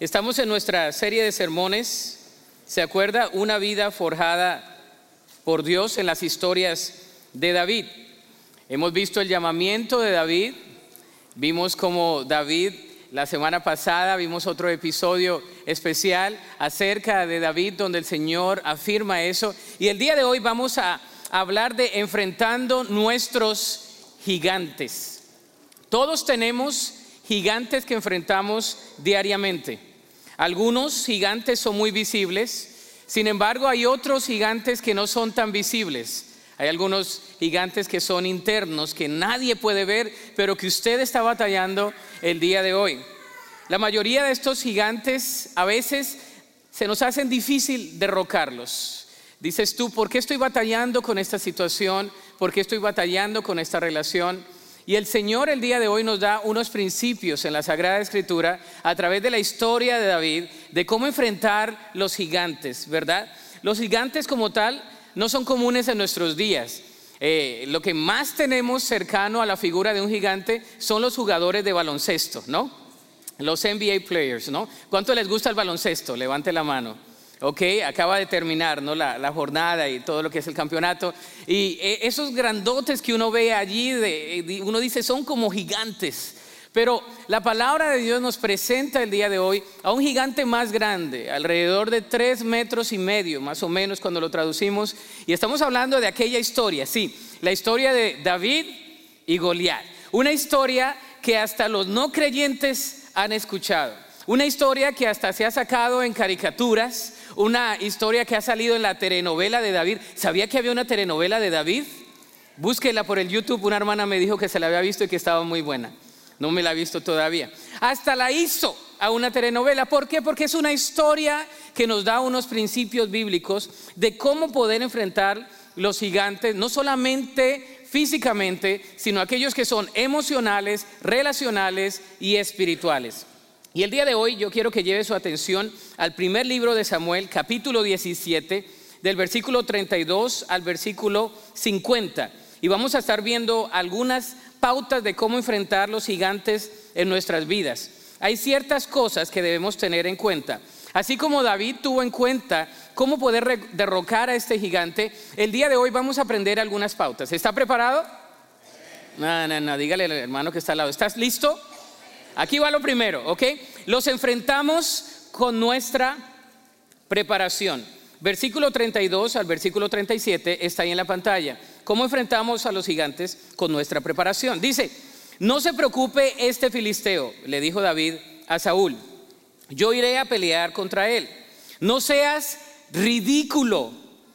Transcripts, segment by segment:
Estamos en nuestra serie de sermones, ¿se acuerda? Una vida forjada por Dios en las historias de David. Hemos visto el llamamiento de David, vimos como David la semana pasada, vimos otro episodio especial acerca de David donde el Señor afirma eso. Y el día de hoy vamos a hablar de enfrentando nuestros gigantes. Todos tenemos gigantes que enfrentamos diariamente. Algunos gigantes son muy visibles, sin embargo hay otros gigantes que no son tan visibles. Hay algunos gigantes que son internos, que nadie puede ver, pero que usted está batallando el día de hoy. La mayoría de estos gigantes a veces se nos hacen difícil derrocarlos. Dices tú, ¿por qué estoy batallando con esta situación? ¿Por qué estoy batallando con esta relación? Y el Señor el día de hoy nos da unos principios en la Sagrada Escritura a través de la historia de David de cómo enfrentar los gigantes, ¿verdad? Los gigantes como tal no son comunes en nuestros días. Eh, lo que más tenemos cercano a la figura de un gigante son los jugadores de baloncesto, ¿no? Los NBA players, ¿no? ¿Cuánto les gusta el baloncesto? Levante la mano. Ok, acaba de terminar ¿no? la, jornada y todo lo que es el campeonato. Y eh, esos grandotes que uno ve allí, uno dice, son como gigantes. Pero la palabra de Dios nos presenta el día de hoy a un gigante más grande, alrededor de tres metros y medio, más o menos cuando lo traducimos. Y estamos hablando de aquella historia, sí, la historia de David y Goliat. Una historia que hasta los no creyentes han escuchado. Una historia que hasta se ha sacado en caricaturas, una historia que ha salido en la telenovela de David. ¿Sabía que había una telenovela de David? Búsquela por el YouTube. Una hermana me dijo que se la había visto y que estaba muy buena. No me la ha visto todavía. Hasta la hizo a una telenovela. ¿Por qué? Porque es una historia que nos da unos principios bíblicos de cómo poder enfrentar los gigantes, no solamente físicamente, sino aquellos que son emocionales, relacionales y espirituales. Y el día de hoy yo quiero que lleve su atención al primer libro de Samuel, capítulo 17, del versículo 32 al versículo 50. Y vamos a estar viendo algunas pautas de cómo enfrentar los gigantes en nuestras vidas. Hay ciertas cosas que debemos tener en cuenta. Así como David tuvo en cuenta cómo poder derrocar a este gigante, el día de hoy vamos a aprender algunas pautas. ¿Está preparado? No, no, no, dígale al hermano que está al lado. ¿Estás listo? Aquí va lo primero, ¿ok? Los enfrentamos con nuestra preparación. Versículo 32 al versículo 37 está ahí en la pantalla. ¿Cómo enfrentamos a los gigantes con nuestra preparación? Dice, no se preocupe este filisteo, le dijo David a Saúl, yo iré a pelear contra él. No seas ridículo,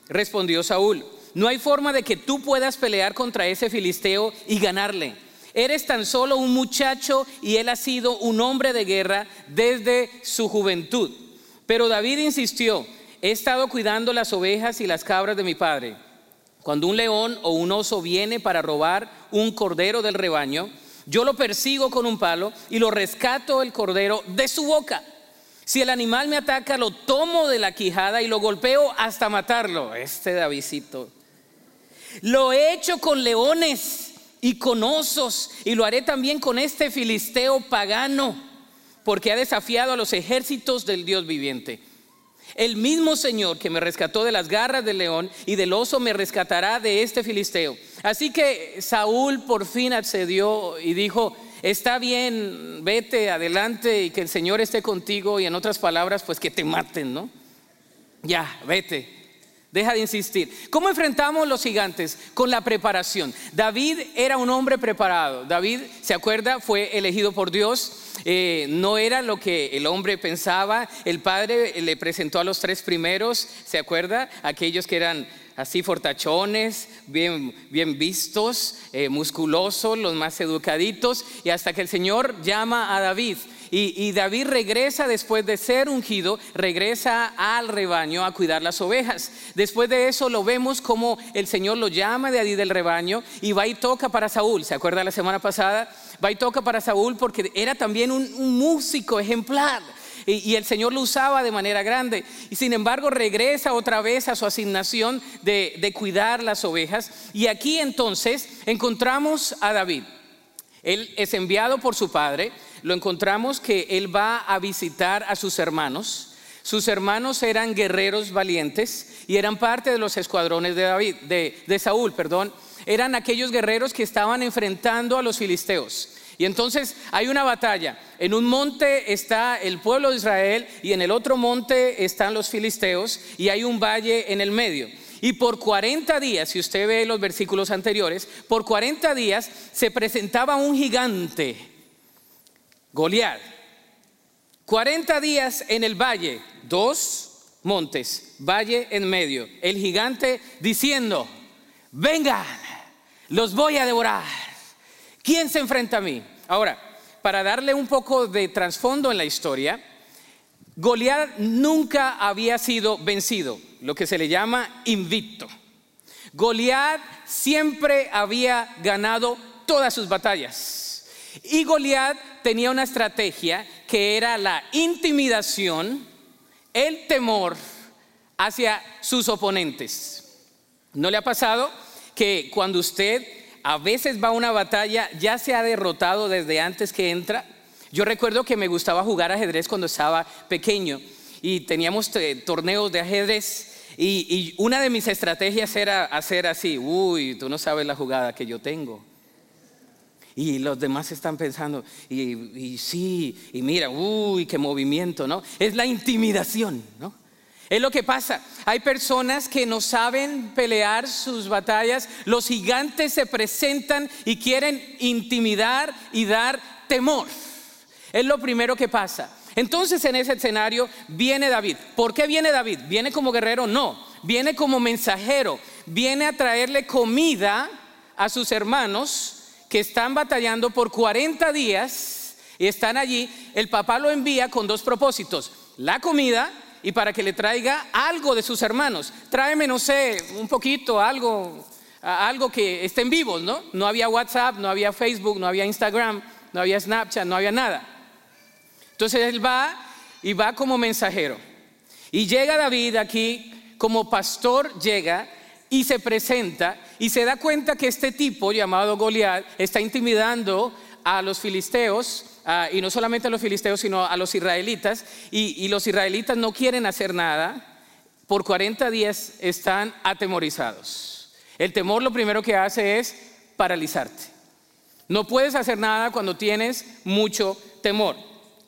respondió Saúl. No hay forma de que tú puedas pelear contra ese filisteo y ganarle. Eres tan solo un muchacho y él ha sido un hombre de guerra desde su juventud. Pero David insistió, he estado cuidando las ovejas y las cabras de mi padre. Cuando un león o un oso viene para robar un cordero del rebaño, yo lo persigo con un palo y lo rescato el cordero de su boca. Si el animal me ataca, lo tomo de la quijada y lo golpeo hasta matarlo. Este Davidcito. Lo he hecho con leones y con osos, y lo haré también con este filisteo pagano, porque ha desafiado a los ejércitos del Dios viviente. El mismo Señor que me rescató de las garras del león y del oso me rescatará de este filisteo. Así que Saúl por fin accedió y dijo, está bien, vete adelante y que el Señor esté contigo y en otras palabras, pues que te maten, ¿no? Ya, vete. Deja de insistir. ¿Cómo enfrentamos los gigantes? Con la preparación. David era un hombre preparado. David, ¿se acuerda? Fue elegido por Dios. Eh, no era lo que el hombre pensaba. El padre le presentó a los tres primeros, ¿se acuerda? Aquellos que eran así fortachones, bien, bien vistos, eh, musculosos, los más educaditos. Y hasta que el Señor llama a David. Y, David regresa después de ser ungido, regresa al rebaño a cuidar las ovejas. Después de eso lo vemos como el Señor lo llama de allí del rebaño y va y toca para Saúl. ¿Se acuerda la semana pasada? Va y toca para Saúl porque era también un, músico ejemplar. Y, el Señor lo usaba de manera grande. Y sin embargo regresa otra vez a su asignación de, cuidar las ovejas. Y aquí entonces encontramos a David. Él es enviado por su padre lo encontramos que él va a visitar a sus hermanos. Sus hermanos eran guerreros valientes y eran parte de los escuadrones de David, de Saúl, perdón. Eran aquellos guerreros que estaban enfrentando a los filisteos. Y entonces hay una batalla. En un monte está el pueblo de Israel y en el otro monte están los filisteos y hay un valle en el medio. Y por 40 días, si usted ve los versículos anteriores, por 40 días se presentaba un gigante, Goliat. 40 días en el valle, dos montes, valle en medio. El gigante diciendo, vengan, los voy a devorar. ¿Quién se enfrenta a mí? Ahora, para darle un poco de trasfondo en la historia, Goliat nunca había sido vencido, lo que se le llama invicto. Goliat siempre había ganado todas sus batallas. Y Goliat tenía una estrategia que era la intimidación, el temor hacia sus oponentes. ¿No le ha pasado que cuando usted a veces va una batalla ya se ha derrotado desde antes que entra? Yo recuerdo que me gustaba jugar ajedrez cuando estaba pequeño y teníamos eh, torneos de ajedrez y, una de mis estrategias era hacer así, uy, tú no sabes la jugada que yo tengo. Y los demás están pensando, y sí, y mira, uy, qué movimiento, ¿no? Es la intimidación, ¿no? Es lo que pasa. Hay personas que no saben pelear sus batallas. Los gigantes se presentan y quieren intimidar y dar temor. Es lo primero que pasa. Entonces en ese escenario viene David. ¿Por qué viene David? ¿Viene como guerrero? No, viene como mensajero. Viene a traerle comida a sus hermanos que están batallando por 40 días y están allí. El papá lo envía con dos propósitos. La comida y para que le traiga algo de sus hermanos. Tráeme, no sé, un poquito, algo, algo que estén vivos, ¿no? No había WhatsApp, no había Facebook, no había Instagram, no había Snapchat, no había nada. Entonces él va y va como mensajero. Y llega David aquí como pastor, llega y se presenta y se da cuenta que este tipo llamado Goliat está intimidando a los filisteos, y no solamente a los filisteos, sino a los israelitas, y, y los israelitas no quieren hacer nada, por 40 días están atemorizados. El temor lo primero que hace es paralizarte. No puedes hacer nada cuando tienes mucho temor.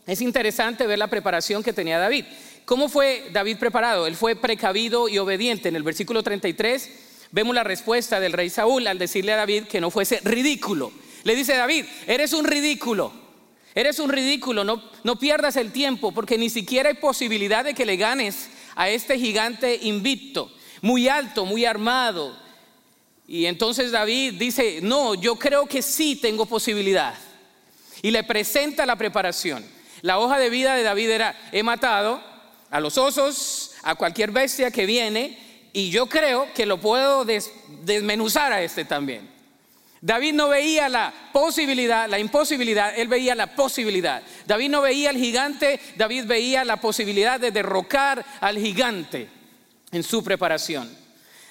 Es interesante ver la preparación que tenía David. ¿Cómo fue David preparado? Él fue precavido y obediente. En el versículo 33 vemos la respuesta del rey Saúl al decirle a David que no fuese ridículo. Le dice David, eres un ridículo, eres un ridículo, no, no pierdas el tiempo porque ni siquiera hay posibilidad de que le ganes a este gigante invicto, muy alto, muy armado. Y entonces David dice, no, yo creo que sí tengo posibilidad. Y le presenta la preparación. La hoja de vida de David era, he matado a los osos, a cualquier bestia que viene, y yo creo que lo puedo desmenuzar a este también. David no veía la posibilidad, la imposibilidad, él veía la posibilidad. David no veía al gigante, David veía la posibilidad de derrocar al gigante en su preparación.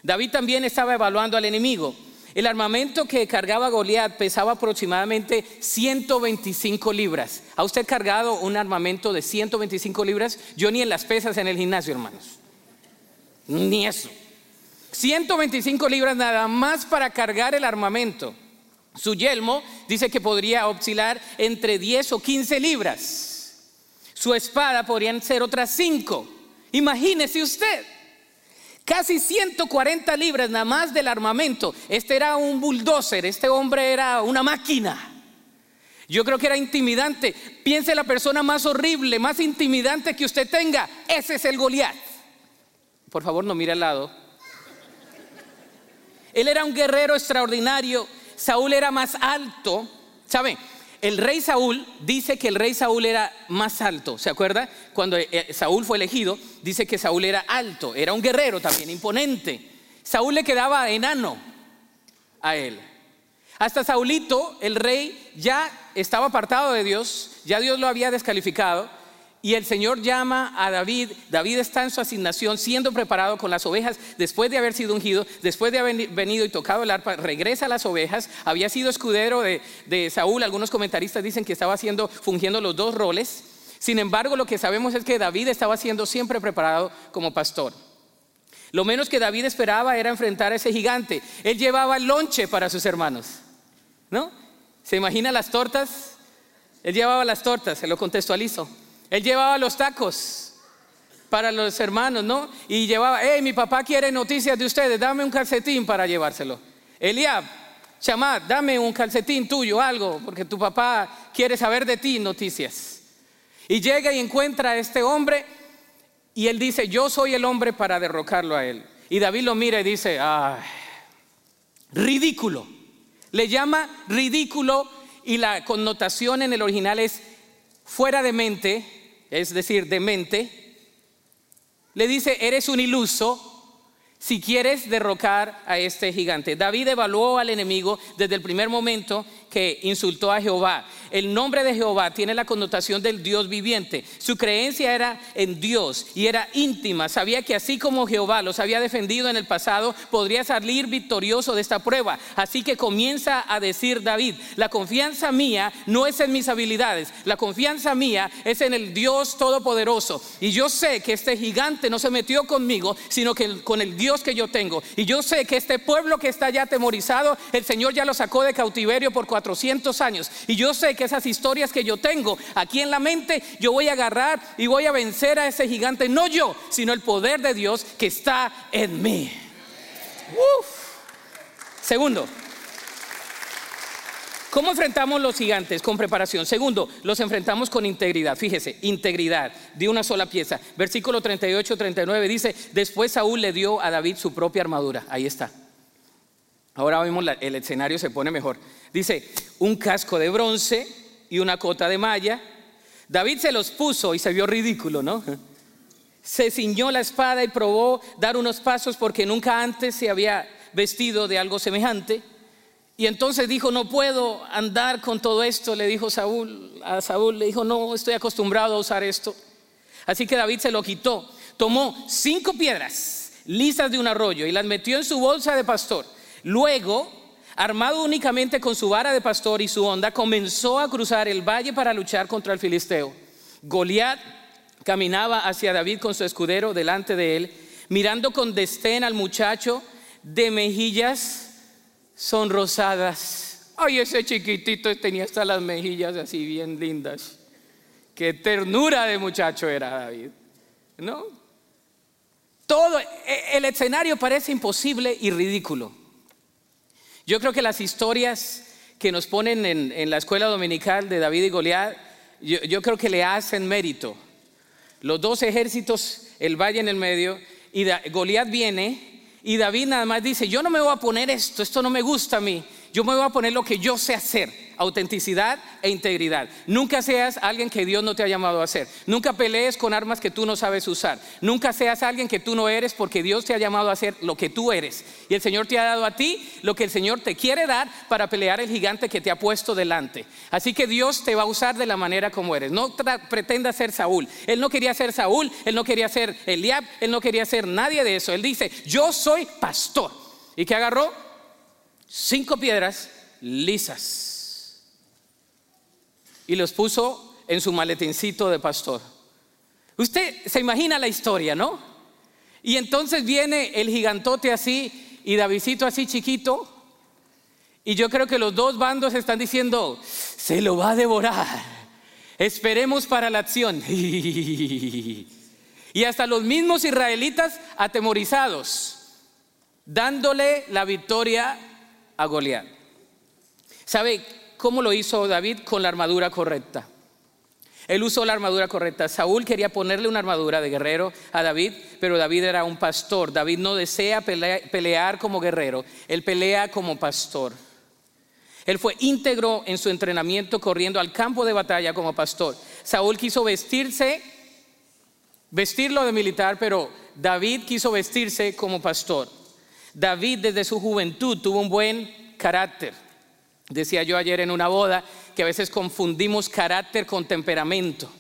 David también estaba evaluando al enemigo. El armamento que cargaba Goliat pesaba aproximadamente 125 libras. ¿Ha usted cargado un armamento de 125 libras? Yo ni en las pesas en el gimnasio, hermanos. Ni eso. 125 libras nada más para cargar el armamento. Su yelmo dice que podría oscilar entre 10 o 15 libras. Su espada podrían ser otras 5. Imagínese usted. Casi 140 libras nada más del armamento. Este era un bulldozer, este hombre era una máquina. Yo creo que era intimidante. Piense la persona más horrible, más intimidante que usted tenga. Ese es el Goliat. Por favor, no mire al lado. Él era un guerrero extraordinario. Saúl era más alto. ¿Sabe? el rey Saúl dice que el rey Saúl era más alto. ¿Se acuerda? Cuando eh, Saúl fue elegido, dice que Saúl era alto, era un guerrero también, imponente. Saúl le quedaba enano a él. Hasta Saulito, el rey, ya estaba apartado de Dios, ya Dios lo había descalificado y el Señor llama a David. David está en su asignación, siendo preparado con las ovejas, después de haber sido ungido, después de haber venido y tocado el arpa, regresa a las ovejas. Había sido escudero de, Saúl. Algunos comentaristas dicen que estaba haciendo, fungiendo los dos roles. Sin embargo, lo que sabemos es que David estaba siendo siempre preparado como pastor. Lo menos que David esperaba era enfrentar a ese gigante. Él llevaba lonche para sus hermanos. ¿No? ¿Se imagina las tortas? Él llevaba las tortas, se lo contextualizo. Él llevaba los tacos para los hermanos, ¿no? Y llevaba, hey, mi papá quiere noticias de ustedes, dame un calcetín para llevárselo. Eliab, chamad, dame un calcetín tuyo, algo, porque tu papá quiere saber de ti noticias. Y llega y encuentra a este hombre y él dice, yo soy el hombre para derrocarlo a él. Y David lo mira y dice, ay, ridículo. Le llama ridículo y la connotación en el original es fuera de mente es decir, demente, le dice, eres un iluso si quieres derrocar a este gigante. David evaluó al enemigo desde el primer momento que insultó a Jehová. El nombre de Jehová tiene la connotación del Dios viviente. Su creencia era en Dios y era íntima. Sabía que así como Jehová los había defendido en el pasado, podría salir victorioso de esta prueba. Así que comienza a decir David, la confianza mía no es en mis habilidades, la confianza mía es en el Dios todopoderoso. Y yo sé que este gigante no se metió conmigo, sino que con el Dios que yo tengo. Y yo sé que este pueblo que está ya atemorizado, el Señor ya lo sacó de cautiverio por 400 años. Y yo sé que esas historias que yo tengo aquí en la mente, yo voy a agarrar y voy a vencer a ese gigante, no yo, sino el poder de Dios que está en mí. Segundo, ¿Cómo enfrentamos los gigantes? Con preparación. Segundo, los enfrentamos con integridad. Fíjese, integridad de una sola pieza. Versículo 38, 39 dice, después Saúl le dio a David su propia armadura. Ahí está. Ahora vemos el escenario se pone mejor. Dice, un casco de bronce y una cota de malla. David se los puso y se vio ridículo, ¿no? Se ciñó la espada y probó dar unos pasos porque nunca antes se había vestido de algo semejante. Y entonces dijo, no puedo andar con todo esto, le dijo Saúl, a Saúl le dijo, no, estoy acostumbrado a usar esto. Así que David se lo quitó, tomó cinco piedras lisas de un arroyo y las metió en su bolsa de pastor. Luego armado únicamente con su vara de pastor y su onda, comenzó a cruzar el valle para luchar contra el filisteo. Goliat caminaba hacia David con su escudero delante de él, mirando con destén al muchacho de mejillas sonrosadas. Ay, ese chiquitito tenía hasta las mejillas así bien lindas. Qué ternura de muchacho era David. ¿No? Todo e, el escenario parece imposible y ridículo. Yo creo que las historias que nos ponen en, la escuela dominical de David y Goliat, yo, creo que le hacen mérito. Los dos ejércitos, el valle en el medio, y Goliat viene y David nada más dice, yo no me voy a poner esto, esto no me gusta a mí, yo me voy a poner lo que yo sé hacer autenticidad e integridad. Nunca seas alguien que Dios no te ha llamado a ser. Nunca pelees con armas que tú no sabes usar. Nunca seas alguien que tú no eres porque Dios te ha llamado a hacer lo que tú eres. Y el Señor te ha dado a ti lo que el Señor te quiere dar para pelear el gigante que te ha puesto delante. Así que Dios te va a usar de la manera como eres. No pretenda ser Saúl. Él no quería ser Saúl, él no quería ser Eliab, él no quería ser nadie de eso. Él dice, yo soy pastor. ¿Y qué agarró? Cinco piedras lisas y los puso en su maletincito de pastor. Usted se imagina la historia, ¿no? Y entonces viene el gigantote así y Davidcito así chiquito. Y yo creo que los dos bandos están diciendo, se lo va a devorar. Esperemos para la acción. Y hasta los mismos israelitas atemorizados, dándole la victoria a Goliat. ¿Sabe? ¿Cómo lo hizo David? Con la armadura correcta. Él usó la armadura correcta. Saúl quería ponerle una armadura de guerrero a David, pero David era un pastor. David no desea pelear como guerrero, él pelea como pastor. Él fue íntegro en su entrenamiento corriendo al campo de batalla como pastor. Saúl quiso vestirse, vestirlo de militar, pero David quiso vestirse como pastor. David desde su juventud tuvo un buen carácter. Decía yo ayer en una boda que a veces confundimos carácter con temperamento.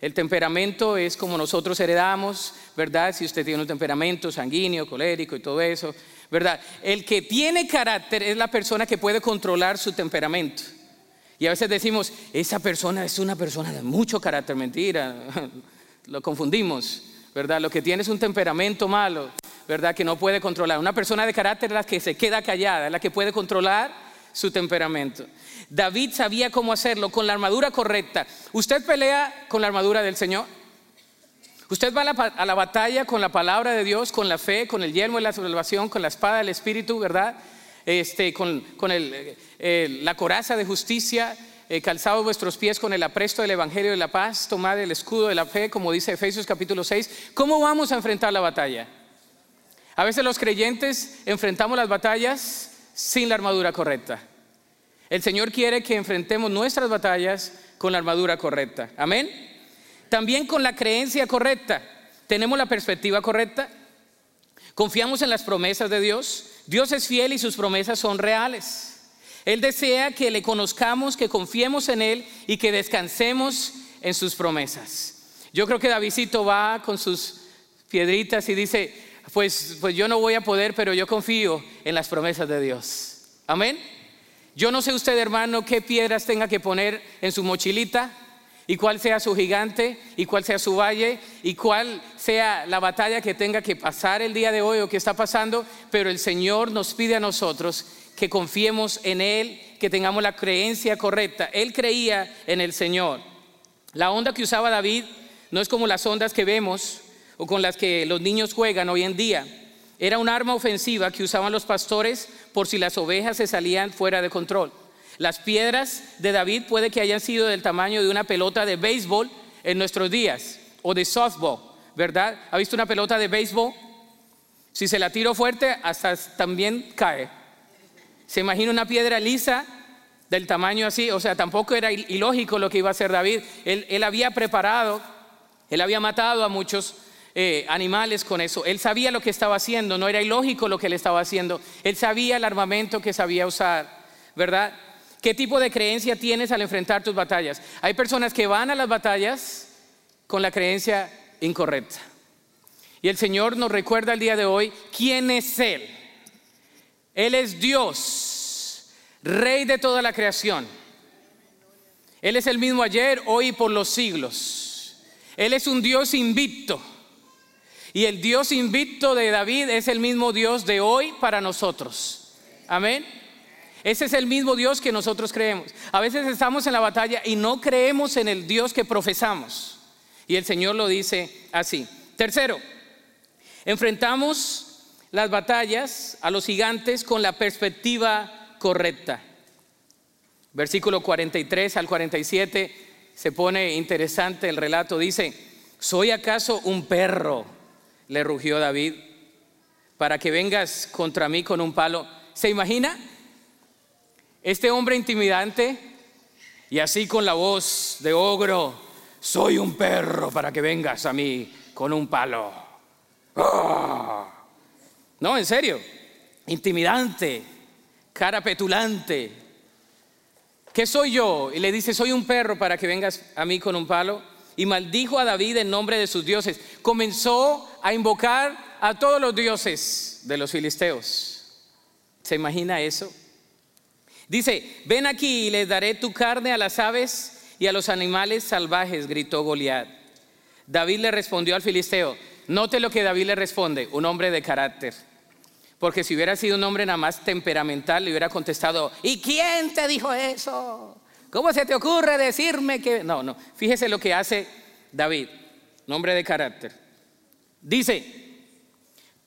El temperamento es como nosotros heredamos, ¿verdad? Si usted tiene un temperamento sanguíneo, colérico y todo eso, ¿verdad? El que tiene carácter es la persona que puede controlar su temperamento. Y a veces decimos, esa persona es una persona de mucho carácter, mentira, lo confundimos, ¿verdad? Lo que tiene es un temperamento malo, ¿verdad? Que no puede controlar. Una persona de carácter es la que se queda callada, es la que puede controlar su temperamento. David sabía cómo hacerlo con la armadura correcta. ¿Usted pelea con la armadura del Señor? Usted va a la, batalla con la palabra de Dios, con la fe, con el yelmo de la salvación, con la espada del Espíritu, ¿verdad? Este, con, la coraza de justicia, eh, calzados vuestros pies con el apresto del Evangelio de la paz, tomad el escudo de la fe, como dice Efesios capítulo 6. ¿Cómo vamos a enfrentar la batalla? A veces los creyentes enfrentamos las batallas sin la armadura correcta. El Señor quiere que enfrentemos nuestras batallas con la armadura correcta. Amén. También con la creencia correcta. ¿Tenemos la perspectiva correcta? ¿Confiamos en las promesas de Dios? Dios es fiel y sus promesas son reales. Él desea que le conozcamos, que confiemos en Él y que descansemos en sus promesas. Yo creo que Davidito va con sus piedritas y dice, pues, pues yo no voy a poder, pero yo confío en las promesas de Dios. Amén. Yo no sé usted, hermano, qué piedras tenga que poner en su mochilita y cuál sea su gigante y cuál sea su valle y cuál sea la batalla que tenga que pasar el día de hoy o que está pasando, pero el Señor nos pide a nosotros que confiemos en Él, que tengamos la creencia correcta. Él creía en el Señor. La onda que usaba David no es como las ondas que vemos o con las que los niños juegan hoy en día. Era un arma ofensiva que usaban los pastores por si las ovejas se salían fuera de control. Las piedras de David puede que hayan sido del tamaño de una pelota de béisbol en nuestros días o de softball, ¿verdad? ¿Ha visto una pelota de béisbol? Si se la tiro fuerte, hasta también cae. Se imagina una piedra lisa del tamaño así, o sea, tampoco era ilógico lo que iba a hacer David. Él, él había preparado, él había matado a muchos eh, animales con eso. Él sabía lo que estaba haciendo, no era ilógico lo que él estaba haciendo. Él sabía el armamento que sabía usar, ¿verdad? ¿Qué tipo de creencia tienes al enfrentar tus batallas? Hay personas que van a las batallas con la creencia incorrecta. Y el Señor nos recuerda el día de hoy quién es Él. Él es Dios, Rey de toda la creación. Él es el mismo ayer, hoy y por los siglos. Él es un Dios invicto. Y el Dios invicto de David es el mismo Dios de hoy para nosotros. Amén. Ese es el mismo Dios que nosotros creemos. A veces estamos en la batalla y no creemos en el Dios que profesamos. Y el Señor lo dice así. Tercero, enfrentamos las batallas a los gigantes con la perspectiva correcta. Versículo 43 al 47 se pone interesante el relato. Dice, ¿soy acaso un perro? Le rugió David, para que vengas contra mí con un palo. ¿Se imagina? Este hombre intimidante y así con la voz de ogro, soy un perro para que vengas a mí con un palo. ¡Ah! No, en serio, intimidante, cara petulante. ¿Qué soy yo? Y le dice, soy un perro para que vengas a mí con un palo y maldijo a David en nombre de sus dioses. Comenzó a invocar a todos los dioses de los filisteos. ¿Se imagina eso? Dice, ven aquí y les daré tu carne a las aves y a los animales salvajes, gritó Goliat. David le respondió al filisteo, note lo que David le responde, un hombre de carácter. Porque si hubiera sido un hombre nada más temperamental, le hubiera contestado, ¿y quién te dijo eso? ¿Cómo se te ocurre decirme que.? No, no. Fíjese lo que hace David, nombre de carácter. Dice: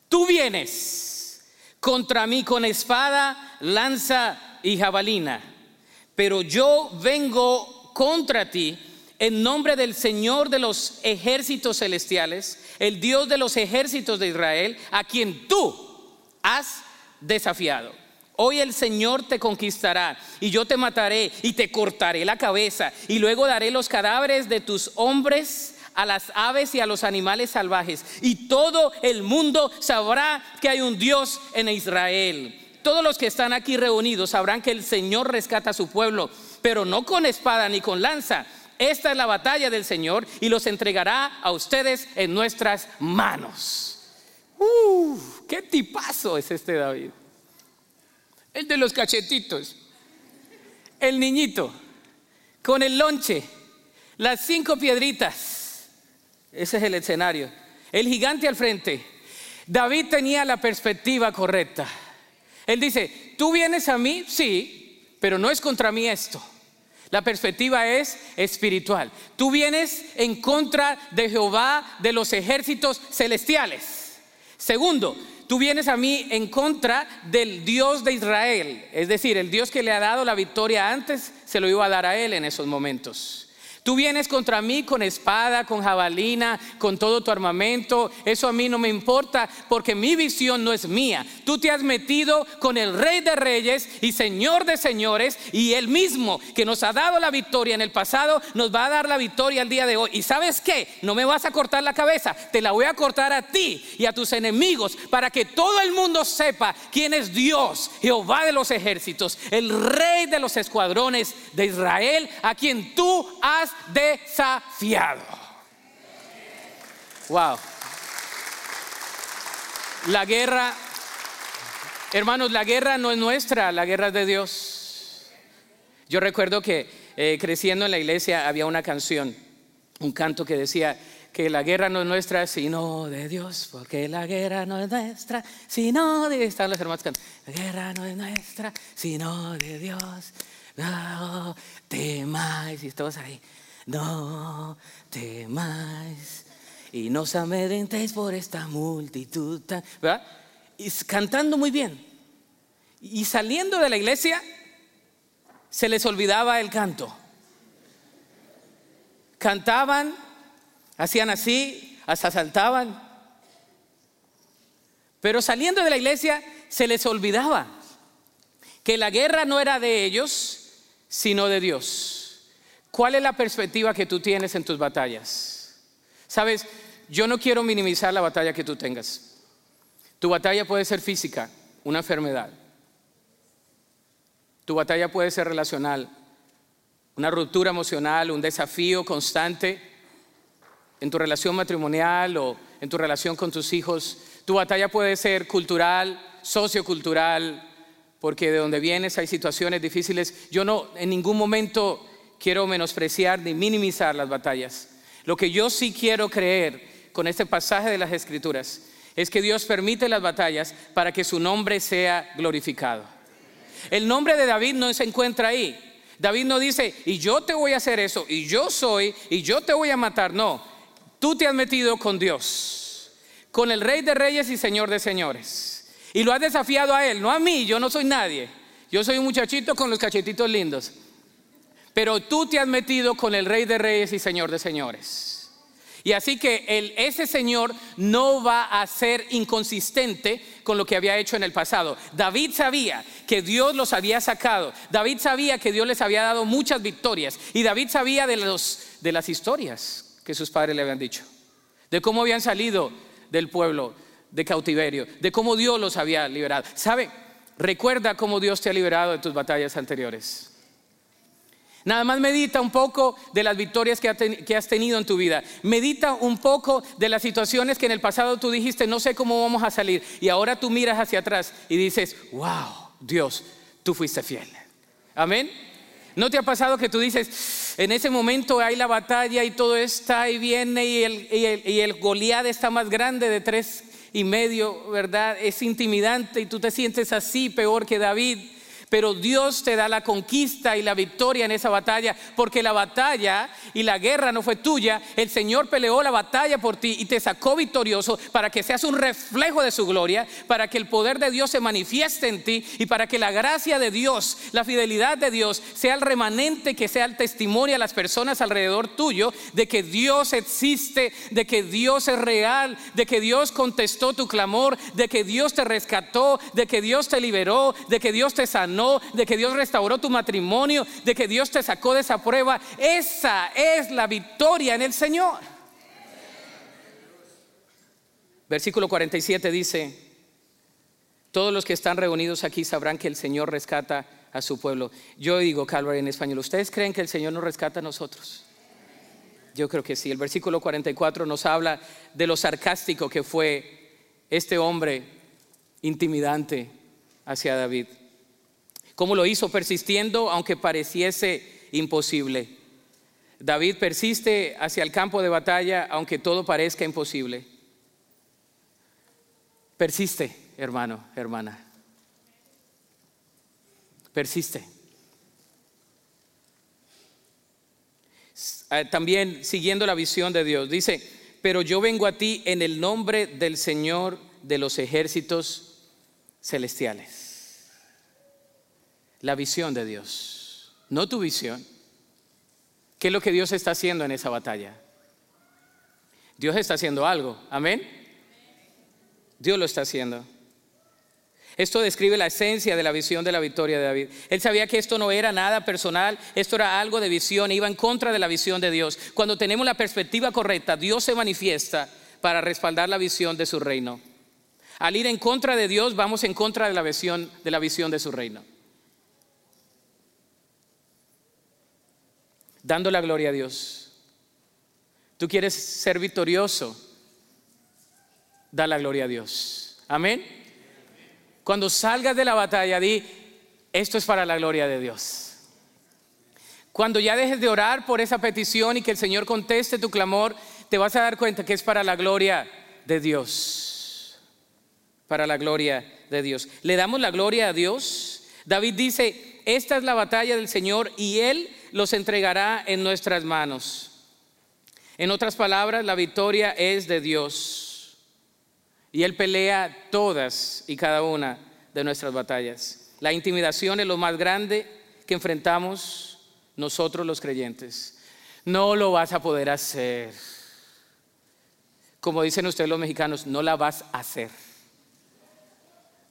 Tú vienes contra mí con espada, lanza y jabalina, pero yo vengo contra ti en nombre del Señor de los ejércitos celestiales, el Dios de los ejércitos de Israel, a quien tú has desafiado. Hoy el Señor te conquistará y yo te mataré y te cortaré la cabeza y luego daré los cadáveres de tus hombres a las aves y a los animales salvajes y todo el mundo sabrá que hay un Dios en Israel. Todos los que están aquí reunidos sabrán que el Señor rescata a su pueblo, pero no con espada ni con lanza, esta es la batalla del Señor y los entregará a ustedes en nuestras manos. ¡Uh! ¡Qué tipazo es este David! El de los cachetitos. El niñito con el lonche, las cinco piedritas. Ese es el escenario. El gigante al frente. David tenía la perspectiva correcta. Él dice, tú vienes a mí, sí, pero no es contra mí esto. La perspectiva es espiritual. Tú vienes en contra de Jehová de los ejércitos celestiales. Segundo, tú vienes a mí en contra del Dios de Israel. Es decir, el Dios que le ha dado la victoria antes, se lo iba a dar a él en esos momentos. Tú vienes contra mí con espada, con jabalina, con todo tu armamento. Eso a mí no me importa porque mi visión no es mía. Tú te has metido con el rey de reyes y señor de señores y él mismo que nos ha dado la victoria en el pasado nos va a dar la victoria el día de hoy. ¿Y sabes qué? No me vas a cortar la cabeza, te la voy a cortar a ti y a tus enemigos para que todo el mundo sepa quién es Dios, Jehová de los ejércitos, el rey de los escuadrones de Israel, a quien tú has desafiado. Wow. La guerra, hermanos, la guerra no es nuestra, la guerra es de Dios. Yo recuerdo que eh, creciendo en la iglesia había una canción, un canto que decía que la guerra no es nuestra, sino de Dios, porque la guerra no es nuestra, sino de están los hermanos La guerra no es nuestra, sino de Dios. No temáis y todos ahí no temáis y no os amedrentéis por esta multitud. Y cantando muy bien. Y saliendo de la iglesia, se les olvidaba el canto. Cantaban, hacían así, hasta saltaban. Pero saliendo de la iglesia, se les olvidaba que la guerra no era de ellos, sino de Dios. ¿Cuál es la perspectiva que tú tienes en tus batallas? Sabes, yo no quiero minimizar la batalla que tú tengas. Tu batalla puede ser física, una enfermedad. Tu batalla puede ser relacional, una ruptura emocional, un desafío constante en tu relación matrimonial o en tu relación con tus hijos. Tu batalla puede ser cultural, sociocultural, porque de donde vienes hay situaciones difíciles. Yo no en ningún momento quiero menospreciar ni minimizar las batallas. Lo que yo sí quiero creer con este pasaje de las Escrituras es que Dios permite las batallas para que su nombre sea glorificado. El nombre de David no se encuentra ahí. David no dice, y yo te voy a hacer eso, y yo soy, y yo te voy a matar. No, tú te has metido con Dios, con el Rey de Reyes y Señor de Señores. Y lo has desafiado a Él, no a mí, yo no soy nadie. Yo soy un muchachito con los cachetitos lindos. Pero tú te has metido con el Rey de Reyes y Señor de Señores. Y así que ese Señor no va a ser inconsistente con lo que había hecho en el pasado. David sabía que Dios los había sacado. David sabía que Dios les había dado muchas victorias. Y David sabía de las historias que sus padres le habían dicho. De cómo habían salido del pueblo de cautiverio. De cómo Dios los había liberado. ¿Sabe? Recuerda cómo Dios te ha liberado de tus batallas anteriores. Nada más medita un poco de las victorias que has tenido en tu vida. Medita un poco de las situaciones que en el pasado tú dijiste, no sé cómo vamos a salir. Y ahora tú miras hacia atrás y dices, wow, Dios, tú fuiste fiel. Amén. ¿No te ha pasado que tú dices, en ese momento hay la batalla y todo está y viene y el, y el, Goliat está más grande de tres y medio, ¿verdad? Es intimidante y tú te sientes así, peor que David pero Dios te da la conquista y la victoria en esa batalla, porque la batalla y la guerra no fue tuya, el Señor peleó la batalla por ti y te sacó victorioso para que seas un reflejo de su gloria, para que el poder de Dios se manifieste en ti y para que la gracia de Dios, la fidelidad de Dios sea el remanente que sea el testimonio a las personas alrededor tuyo de que Dios existe, de que Dios es real, de que Dios contestó tu clamor, de que Dios te rescató, de que Dios te liberó, de que Dios te sanó de que Dios restauró tu matrimonio, de que Dios te sacó de esa prueba. Esa es la victoria en el Señor. Versículo 47 dice, todos los que están reunidos aquí sabrán que el Señor rescata a su pueblo. Yo digo, Calvary en español, ¿ustedes creen que el Señor nos rescata a nosotros? Yo creo que sí. El versículo 44 nos habla de lo sarcástico que fue este hombre intimidante hacia David. ¿Cómo lo hizo? Persistiendo aunque pareciese imposible. David persiste hacia el campo de batalla aunque todo parezca imposible. Persiste, hermano, hermana. Persiste. Eh, también siguiendo la visión de Dios, dice, pero yo vengo a ti en el nombre del Señor de los ejércitos celestiales. La visión de Dios, no tu visión. ¿Qué es lo que Dios está haciendo en esa batalla? Dios está haciendo algo, amén. Dios lo está haciendo. Esto describe la esencia de la visión de la victoria de David. Él sabía que esto no era nada personal, esto era algo de visión, iba en contra de la visión de Dios. Cuando tenemos la perspectiva correcta, Dios se manifiesta para respaldar la visión de su reino. Al ir en contra de Dios, vamos en contra de la visión de la visión de su reino. Dando la gloria a Dios. Tú quieres ser victorioso, da la gloria a Dios. Amén. Cuando salgas de la batalla, di, esto es para la gloria de Dios. Cuando ya dejes de orar por esa petición y que el Señor conteste tu clamor, te vas a dar cuenta que es para la gloria de Dios. Para la gloria de Dios. Le damos la gloria a Dios. David dice, esta es la batalla del Señor y Él los entregará en nuestras manos. En otras palabras, la victoria es de Dios. Y Él pelea todas y cada una de nuestras batallas. La intimidación es lo más grande que enfrentamos nosotros los creyentes. No lo vas a poder hacer. Como dicen ustedes los mexicanos, no la vas a hacer.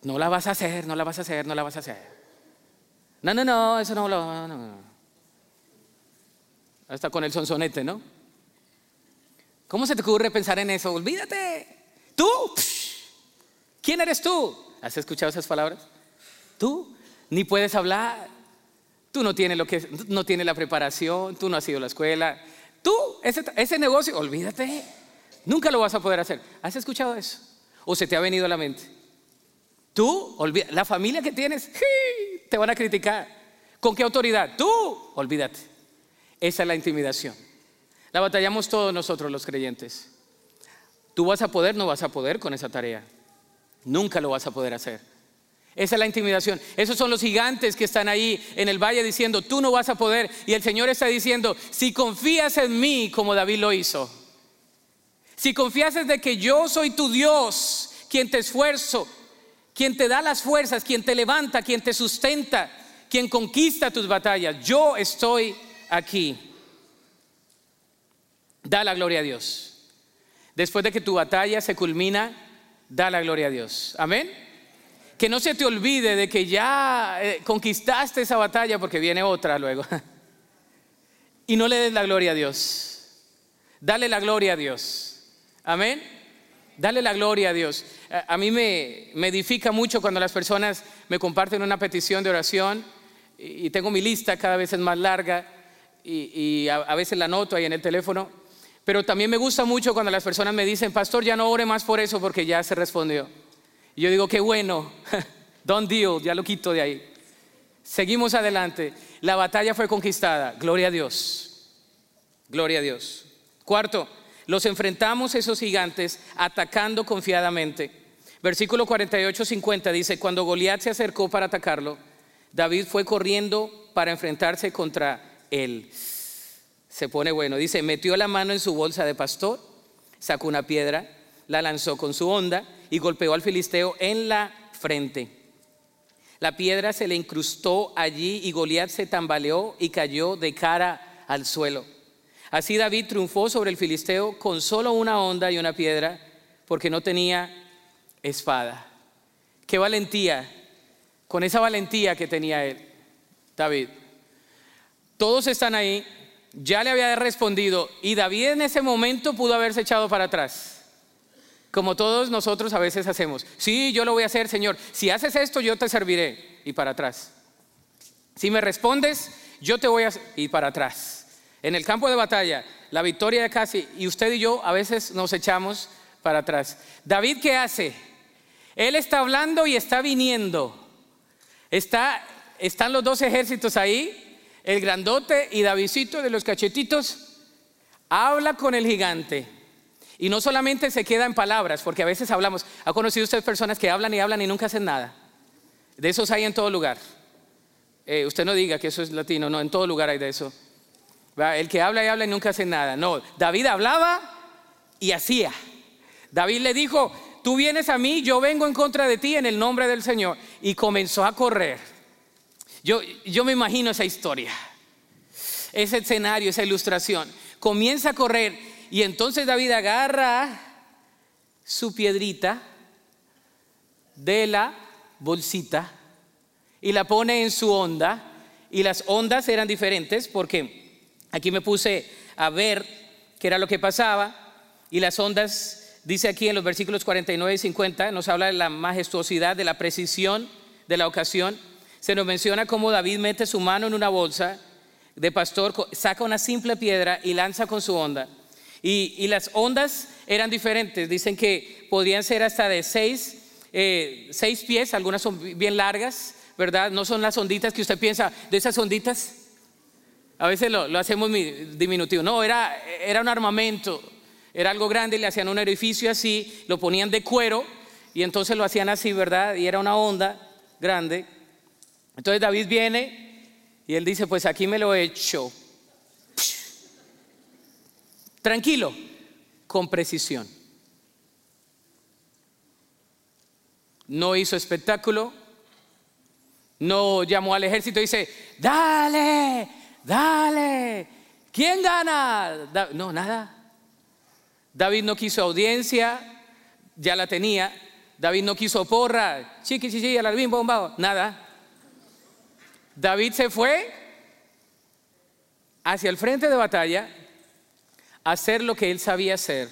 No la vas a hacer, no la vas a hacer, no la vas a hacer. No, no, no, eso no lo... No. Hasta con el sonsonete, ¿no? ¿Cómo se te ocurre pensar en eso? Olvídate. Tú, ¿quién eres tú? ¿Has escuchado esas palabras? Tú ni puedes hablar. Tú no tienes lo que no tienes la preparación, tú no has ido a la escuela. Tú ese, ese negocio, olvídate. Nunca lo vas a poder hacer. ¿Has escuchado eso? ¿O se te ha venido a la mente? Tú, la familia que tienes, te van a criticar. ¿Con qué autoridad? Tú, olvídate. Esa es la intimidación. La batallamos todos nosotros los creyentes. Tú vas a poder, no vas a poder con esa tarea. Nunca lo vas a poder hacer. Esa es la intimidación. Esos son los gigantes que están ahí en el valle diciendo, tú no vas a poder. Y el Señor está diciendo, si confías en mí como David lo hizo, si confías de que yo soy tu Dios, quien te esfuerzo, quien te da las fuerzas, quien te levanta, quien te sustenta, quien conquista tus batallas, yo estoy aquí. Da la gloria a Dios. Después de que tu batalla se culmina, da la gloria a Dios. Amén. Que no se te olvide de que ya eh, conquistaste esa batalla porque viene otra luego. y no le des la gloria a Dios. Dale la gloria a Dios. Amén. Dale la gloria a Dios. A, mí me, edifica mucho cuando las personas me comparten una petición de oración y, tengo mi lista cada vez es más larga y, a, veces la noto ahí en el teléfono pero también me gusta mucho cuando las personas me dicen, pastor, ya no ore más por eso porque ya se respondió. Y yo digo, qué bueno, don't deal, ya lo quito de ahí. Seguimos adelante. La batalla fue conquistada. Gloria a Dios. Gloria a Dios. Cuarto, los enfrentamos esos gigantes atacando confiadamente. Versículo 48-50 dice, cuando Goliat se acercó para atacarlo, David fue corriendo para enfrentarse contra él se pone bueno. Dice, metió la mano en su bolsa de pastor, sacó una piedra, la lanzó con su onda y golpeó al filisteo en la frente. La piedra se le incrustó allí y Goliat se tambaleó y cayó de cara al suelo. Así David triunfó sobre el filisteo con solo una onda y una piedra porque no tenía espada. Qué valentía, con esa valentía que tenía él, David. Todos están ahí, ya le había respondido y David en ese momento pudo haberse echado para atrás. Como todos nosotros a veces hacemos. Sí, yo lo voy a hacer, Señor. Si haces esto, yo te serviré. Y para atrás. Si me respondes, yo te voy a... Y para atrás. En el campo de batalla, la victoria de casi, y usted y yo a veces nos echamos para atrás. David, ¿qué hace? Él está hablando y está viniendo. Está, están los dos ejércitos ahí, el grandote y Davidcito de los cachetitos. Habla con el gigante. Y no solamente se queda en palabras, porque a veces hablamos. ¿Ha conocido usted personas que hablan y hablan y nunca hacen nada? De esos hay en todo lugar. Eh, usted no diga que eso es latino, no, en todo lugar hay de eso. El que habla y habla y nunca hace nada. No, David hablaba y hacía. David le dijo, tú vienes a mí, yo vengo en contra de ti en el nombre del Señor. Y comenzó a correr. Yo, yo me imagino esa historia, ese escenario, esa ilustración. Comienza a correr y entonces David agarra su piedrita de la bolsita y la pone en su onda. Y las ondas eran diferentes porque Aquí me puse a ver qué era lo que pasaba y las ondas, dice aquí en los versículos 49 y 50, nos habla de la majestuosidad, de la precisión de la ocasión. Se nos menciona cómo David mete su mano en una bolsa de pastor, saca una simple piedra y lanza con su onda. Y, las ondas eran diferentes, dicen que podrían ser hasta de seis, eh, seis pies, algunas son bien largas, ¿verdad? No son las onditas que usted piensa, de esas onditas a veces lo, hacemos diminutivo. No, era, era un armamento, era algo grande, le hacían un edificio así, lo ponían de cuero y entonces lo hacían así, ¿verdad? Y era una onda grande. Entonces David viene y él dice, pues aquí me lo he hecho. Tranquilo, con precisión. No hizo espectáculo, no llamó al ejército y dice, dale, dale, ¿quién gana? no, nada. David no quiso audiencia, ya la tenía. David no quiso porra, chiqui, chiqui, alarbín, bombado, nada. David se fue hacia el frente de batalla a hacer lo que él sabía hacer,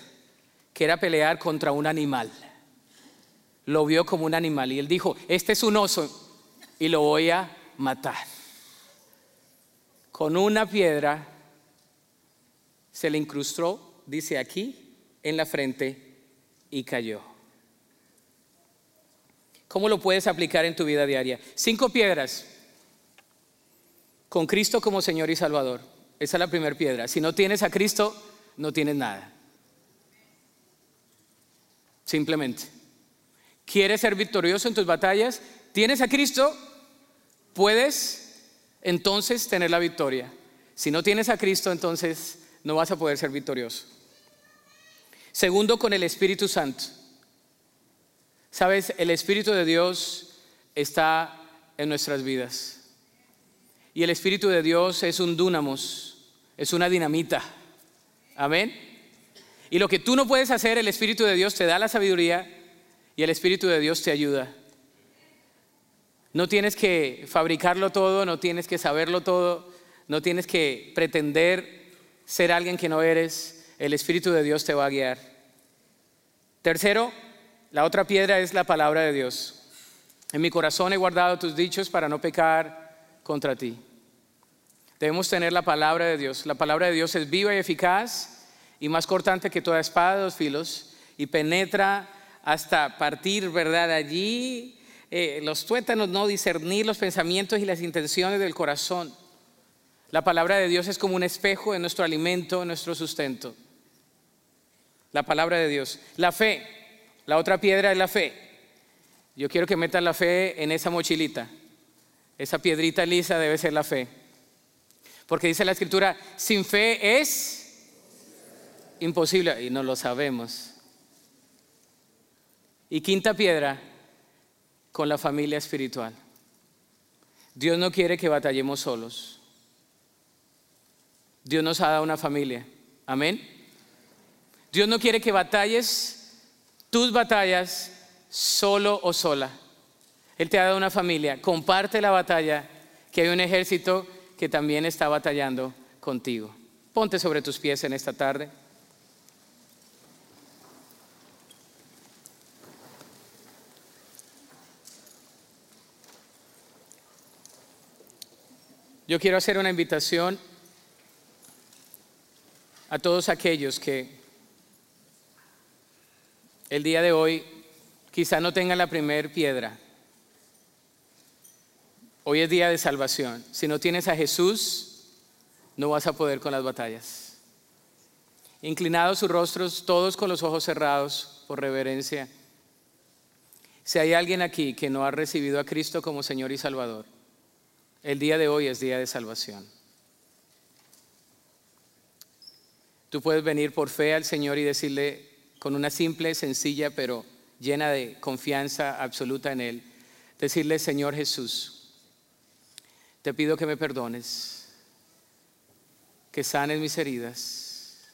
que era pelear contra un animal. Lo vio como un animal y él dijo, este es un oso y lo voy a matar con una piedra se le incrustó, dice aquí, en la frente y cayó. ¿Cómo lo puedes aplicar en tu vida diaria? Cinco piedras con Cristo como Señor y Salvador. Esa es la primera piedra. Si no tienes a Cristo, no tienes nada. Simplemente. ¿Quieres ser victorioso en tus batallas? ¿Tienes a Cristo? Puedes entonces tener la victoria. Si no tienes a Cristo, entonces no vas a poder ser victorioso. Segundo, con el Espíritu Santo. Sabes, el Espíritu de Dios está en nuestras vidas. Y el Espíritu de Dios es un dúnamos, es una dinamita. Amén. Y lo que tú no puedes hacer, el Espíritu de Dios te da la sabiduría y el Espíritu de Dios te ayuda. No tienes que fabricarlo todo, no tienes que saberlo todo, no tienes que pretender ser alguien que no eres. El Espíritu de Dios te va a guiar. Tercero, la otra piedra es la palabra de Dios. En mi corazón he guardado tus dichos para no pecar contra ti. Debemos tener la palabra de Dios. La palabra de Dios es viva y eficaz y más cortante que toda espada de dos filos y penetra hasta partir, ¿verdad? Allí eh, los tuétanos, no discernir los pensamientos y las intenciones del corazón. La palabra de Dios es como un espejo de nuestro alimento, nuestro sustento. La palabra de Dios. La fe, la otra piedra es la fe. Yo quiero que metan la fe en esa mochilita. Esa piedrita lisa debe ser la fe. Porque dice la escritura, sin fe es imposible, y no lo sabemos. Y quinta piedra, con la familia espiritual. Dios no quiere que batallemos solos. Dios nos ha dado una familia. Amén. Dios no quiere que batalles tus batallas solo o sola. Él te ha dado una familia. Comparte la batalla, que hay un ejército que también está batallando contigo. Ponte sobre tus pies en esta tarde. Yo quiero hacer una invitación a todos aquellos que el día de hoy quizá no tengan la primer piedra. Hoy es día de salvación. Si no tienes a Jesús, no vas a poder con las batallas. Inclinados sus rostros, todos con los ojos cerrados por reverencia. Si hay alguien aquí que no ha recibido a Cristo como Señor y Salvador, el día de hoy es día de salvación. Tú puedes venir por fe al Señor y decirle con una simple, sencilla, pero llena de confianza absoluta en Él, decirle, Señor Jesús, te pido que me perdones, que sanes mis heridas,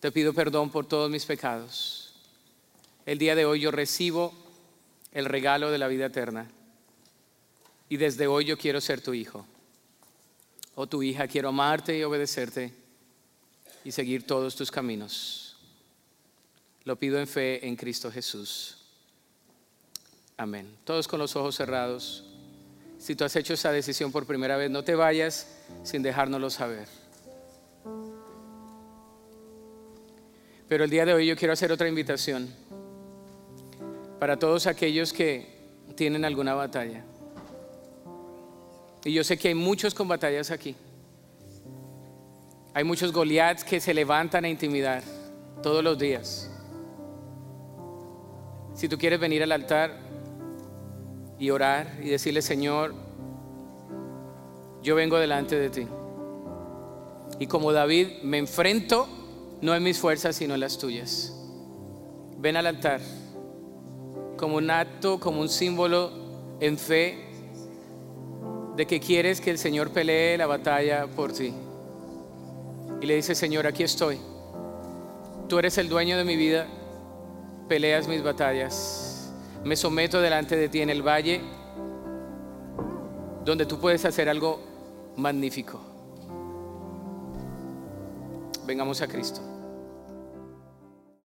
te pido perdón por todos mis pecados. El día de hoy yo recibo el regalo de la vida eterna y desde hoy yo quiero ser tu hijo o tu hija, quiero amarte y obedecerte y seguir todos tus caminos. Lo pido en fe en Cristo Jesús. Amén. Todos con los ojos cerrados. Si tú has hecho esa decisión por primera vez, no te vayas sin dejárnoslo saber. Pero el día de hoy yo quiero hacer otra invitación para todos aquellos que tienen alguna batalla. Y yo sé que hay muchos con batallas aquí. Hay muchos Goliaths que se levantan a intimidar todos los días. Si tú quieres venir al altar y orar y decirle, Señor, yo vengo delante de ti. Y como David me enfrento no en mis fuerzas, sino en las tuyas. Ven al altar como un acto, como un símbolo en fe de que quieres que el Señor pelee la batalla por ti y le dice, Señor, aquí estoy. Tú eres el dueño de mi vida, peleas mis batallas. Me someto delante de ti en el valle donde tú puedes hacer algo magnífico. Vengamos a Cristo.